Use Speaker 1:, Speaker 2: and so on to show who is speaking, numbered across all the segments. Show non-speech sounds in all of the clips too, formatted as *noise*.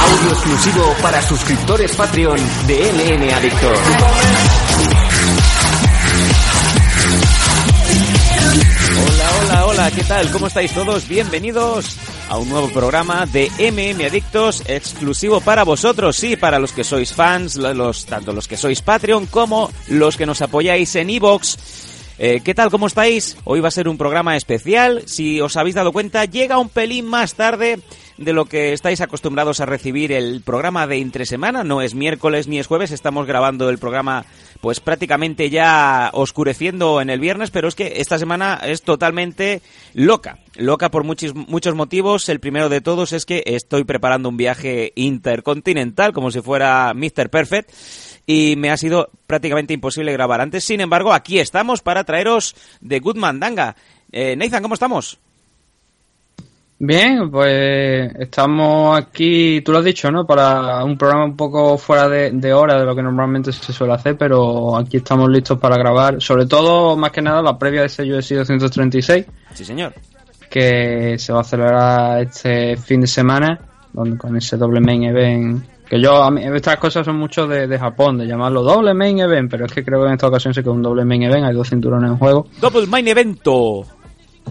Speaker 1: Audio exclusivo para suscriptores Patreon de LN Adictos.
Speaker 2: Hola, hola, hola, ¿qué tal? ¿Cómo estáis todos? Bienvenidos a un nuevo programa de MM Adictos exclusivo para vosotros, sí, para los que sois fans, tanto los que sois Patreon como los que nos apoyáis en Evox. Eh, ¿Qué tal? ¿Cómo estáis? Hoy va a ser un programa especial. Si os habéis dado cuenta, llega un pelín más tarde de lo que estáis acostumbrados a recibir el programa de entre semana. No es miércoles ni es jueves, estamos grabando el programa pues prácticamente ya oscureciendo en el viernes, pero es que esta semana es totalmente loca. Loca por muchos, muchos motivos. El primero de todos es que estoy preparando un viaje intercontinental como si fuera Mr. Perfect y me ha sido prácticamente imposible grabar antes. Sin embargo, aquí estamos para traeros de Good Mandanga. Eh, Nathan, ¿cómo estamos?
Speaker 3: Bien, pues estamos aquí, tú lo has dicho, ¿no? Para un programa un poco fuera de, de, hora de lo que normalmente se suele hacer, pero aquí estamos listos para grabar, sobre todo, más que nada, la previa de ese UFC 236.
Speaker 2: Sí, señor.
Speaker 3: Que se va a celebrar este fin de semana, con ese doble main event. Que yo, a mí, estas cosas son mucho de, de, Japón, de llamarlo doble main event, pero es que creo que en esta ocasión sí que es un doble main event, hay dos cinturones en juego.
Speaker 2: Double main evento.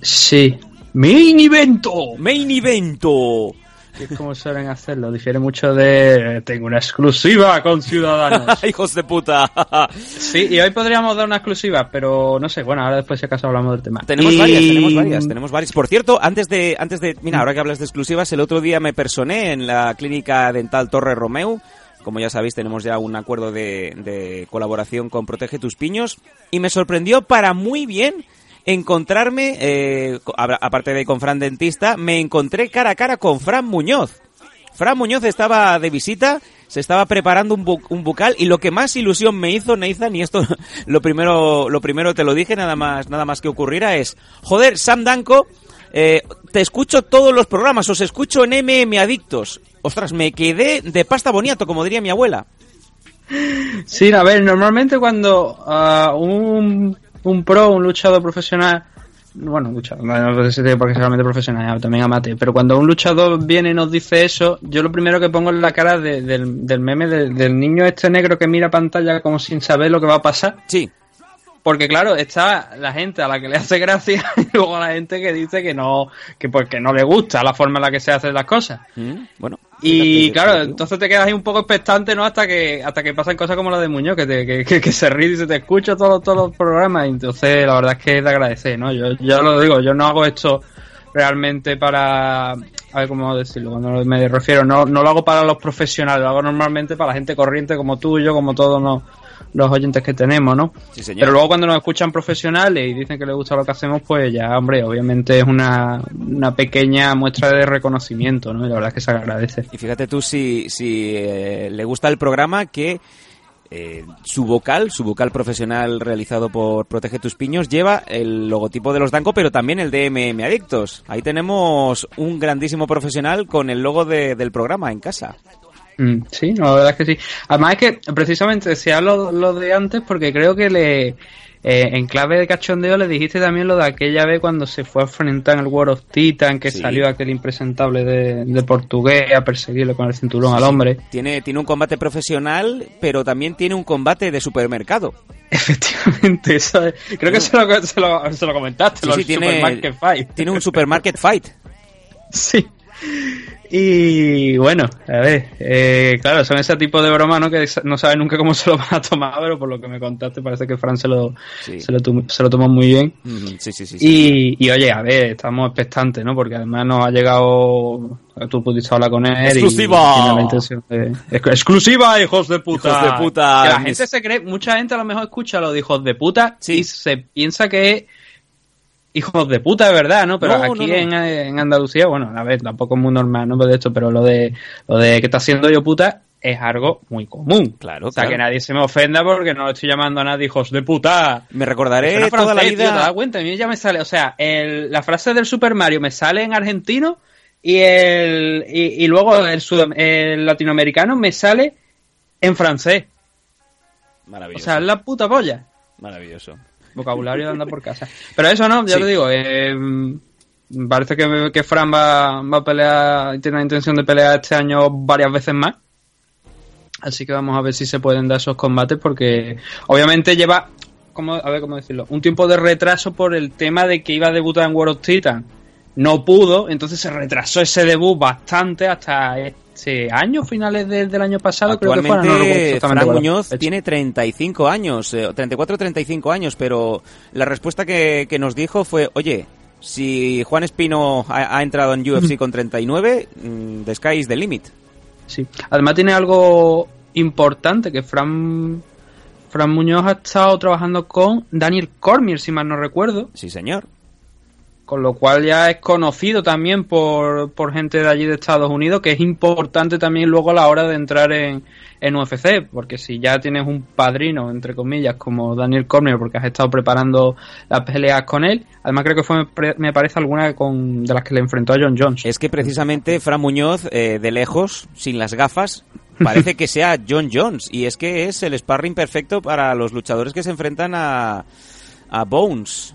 Speaker 3: Sí, Main evento.
Speaker 2: Main evento.
Speaker 3: Que es como suelen hacerlo. Difiere mucho de. Tengo una exclusiva con Ciudadanos. *laughs*
Speaker 2: ¡Hijos de puta! *laughs*
Speaker 3: sí, y hoy podríamos dar una exclusiva, pero no sé. Bueno, ahora después, si acaso, hablamos del tema.
Speaker 2: Tenemos y... varias, tenemos varias, tenemos varias. Por cierto, antes de. antes de Mira, ahora que hablas de exclusivas, el otro día me personé en la clínica dental Torre Romeu. Como ya sabéis, tenemos ya un acuerdo de, de colaboración con Protege tus Piños. Y me sorprendió para muy bien encontrarme, eh, aparte de con Fran Dentista, me encontré cara a cara con Fran Muñoz. Fran Muñoz estaba de visita, se estaba preparando un, bu un bucal y lo que más ilusión me hizo, Nathan, y esto *laughs* lo primero, lo primero te lo dije nada más, nada más que ocurriera es, joder, Sam Danko, eh, te escucho todos los programas, os escucho en MM Adictos. Ostras, me quedé de pasta boniato, como diría mi abuela.
Speaker 3: Sí, a ver, normalmente cuando uh, un un pro, un luchador profesional, bueno, luchador, no sé si porque solamente profesional, también amate, pero cuando un luchador viene y nos dice eso, yo lo primero que pongo es la cara de, del, del, meme de, del niño este negro que mira pantalla como sin saber lo que va a pasar.
Speaker 2: Sí.
Speaker 3: Porque claro, está la gente a la que le hace gracia *laughs* y luego la gente que dice que no, que porque no le gusta la forma en la que se hacen las cosas.
Speaker 2: Mm, bueno.
Speaker 3: Y claro, entonces te quedas ahí un poco expectante, ¿no? Hasta que hasta que pasan cosas como la de Muñoz, que, te, que, que, que, se ríe y se te escucha todos todos los programas. Entonces la verdad es que es de agradecer, ¿no? Yo, yo lo digo, yo no hago esto realmente para... A ver cómo decirlo, cuando me refiero, no, no lo hago para los profesionales, lo hago normalmente para la gente corriente como tú y yo, como todos no, los oyentes que tenemos, ¿no?
Speaker 2: Sí, señor.
Speaker 3: Pero luego cuando nos escuchan profesionales y dicen que les gusta lo que hacemos, pues ya, hombre, obviamente es una, una pequeña muestra de reconocimiento, ¿no? Y la verdad es que se agradece.
Speaker 2: Y fíjate tú si, si eh, le gusta el programa que eh, su vocal, su vocal profesional realizado por Protege tus Piños, lleva el logotipo de los Danco, pero también el de MM Adictos. Ahí tenemos un grandísimo profesional con el logo de, del programa en casa.
Speaker 3: Mm, sí, no, la verdad es que sí. Además es que precisamente decía lo, lo de antes porque creo que le eh, en clave de cachondeo le dijiste también lo de aquella vez cuando se fue a enfrentar en el World of Titan que
Speaker 2: Sí.
Speaker 3: salió aquel impresentable de, de portugués a perseguirlo con el cinturón al hombre.
Speaker 2: Tiene, tiene un combate profesional, pero también tiene un combate de supermercado. *laughs*
Speaker 3: Efectivamente, eso es- creo que se lo, se lo, se lo comentaste,
Speaker 2: Sí,
Speaker 3: lo
Speaker 2: tiene,
Speaker 3: Supermarket Fight.
Speaker 2: tiene un supermarket fight. *laughs*
Speaker 3: Sí. Y bueno, a ver, eh, claro, son ese tipo de bromas, ¿no? Que no sabes nunca cómo se lo van a tomar, pero por lo que me contaste parece que Fran se lo,
Speaker 2: Sí.
Speaker 3: se lo, se lo tomó muy bien.
Speaker 2: Sí, sí, sí. sí.
Speaker 3: Y, y oye, a ver, estamos expectantes, ¿no? Porque además nos ha llegado, tú pudiste hablar con él. y
Speaker 2: ¡Exclusiva!
Speaker 3: de- Ex- ¡Exclusiva, hijos de puta!
Speaker 2: Hijos de puta.
Speaker 3: Que la gente se cree, mucha gente a lo mejor escucha lo de hijos de puta
Speaker 2: Sí.
Speaker 3: y se piensa que es hijos de puta de verdad, ¿no? Pero
Speaker 2: No,
Speaker 3: aquí
Speaker 2: no, no.
Speaker 3: En, en Andalucía, bueno, a ver, tampoco es muy normal, ¿no? De esto, pero lo de, lo de que está haciendo yo puta es algo muy común.
Speaker 2: Claro,
Speaker 3: O sea,
Speaker 2: claro.
Speaker 3: que nadie se me ofenda porque no estoy llamando a nadie hijos de puta.
Speaker 2: Me recordaré toda la
Speaker 3: francés, tío, ¿te das
Speaker 2: vida.
Speaker 3: cuenta? A mí ya me sale, o sea, el- la frase del Super Mario me sale en argentino y el y, y luego el, sud- el latinoamericano me sale en francés. O
Speaker 2: Maravilloso.
Speaker 3: sea, es la puta polla.
Speaker 2: Maravilloso.
Speaker 3: Vocabulario de andar por casa. *laughs* Pero eso no, ya
Speaker 2: Sí.
Speaker 3: te digo, eh, parece que, que Fran va, va a pelear, tiene la intención de pelear este año varias veces más. Así que vamos a ver si se pueden dar esos combates porque obviamente lleva, como, a ver cómo decirlo, un tiempo de retraso por el tema de que iba a debutar en World of Titan. No pudo, entonces se retrasó ese debut bastante hasta este año, finales de- del año pasado. creo que fuera, no
Speaker 2: Fran Muñoz
Speaker 3: fecha.
Speaker 2: tiene 35 años, eh, 34 o 35 años, pero la respuesta que, que nos dijo fue, oye, si Juan Espino ha, ha entrado en UFC con 39, mm, the sky is the limit.
Speaker 3: Sí. Además tiene algo importante que Fran Fran Muñoz ha estado trabajando con Daniel Cormier, si mal no recuerdo,
Speaker 2: Sí, señor.
Speaker 3: Con lo cual ya es conocido también por, por gente de allí de Estados Unidos, que es importante también luego a la hora de entrar en, en UFC, porque si ya tienes un padrino, entre comillas, como Daniel Cormier, porque has estado preparando las peleas con él, además creo que fue, me pare- me parece, alguna con, de las que le enfrentó a John Jones.
Speaker 2: Es que precisamente Fran Muñoz, eh, de lejos, sin las gafas, parece que sea John Jones. Y es que es el sparring perfecto para los luchadores que se enfrentan a, a Bones.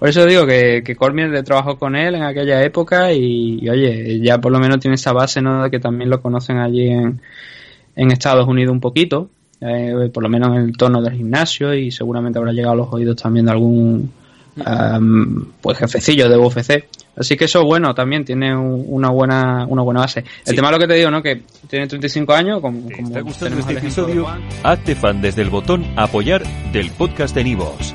Speaker 3: Por eso digo que, que Cormier le trabajó con él en aquella época y, y, oye, ya por lo menos tiene esa base, ¿no? De que también lo conocen allí en, en Estados Unidos un poquito, eh, por lo menos en el tono del gimnasio y seguramente habrá llegado a los oídos también de algún am, pues jefecillo de UFC. Así que eso bueno, también tiene un- una buena una buena base. El
Speaker 2: Sí.
Speaker 3: tema es lo que te digo, ¿no? Que tiene 35 años, como,
Speaker 4: ¿Te
Speaker 3: como
Speaker 4: está gustando este episodio? Hazte fan desde el botón Apoyar del podcast de Nivos.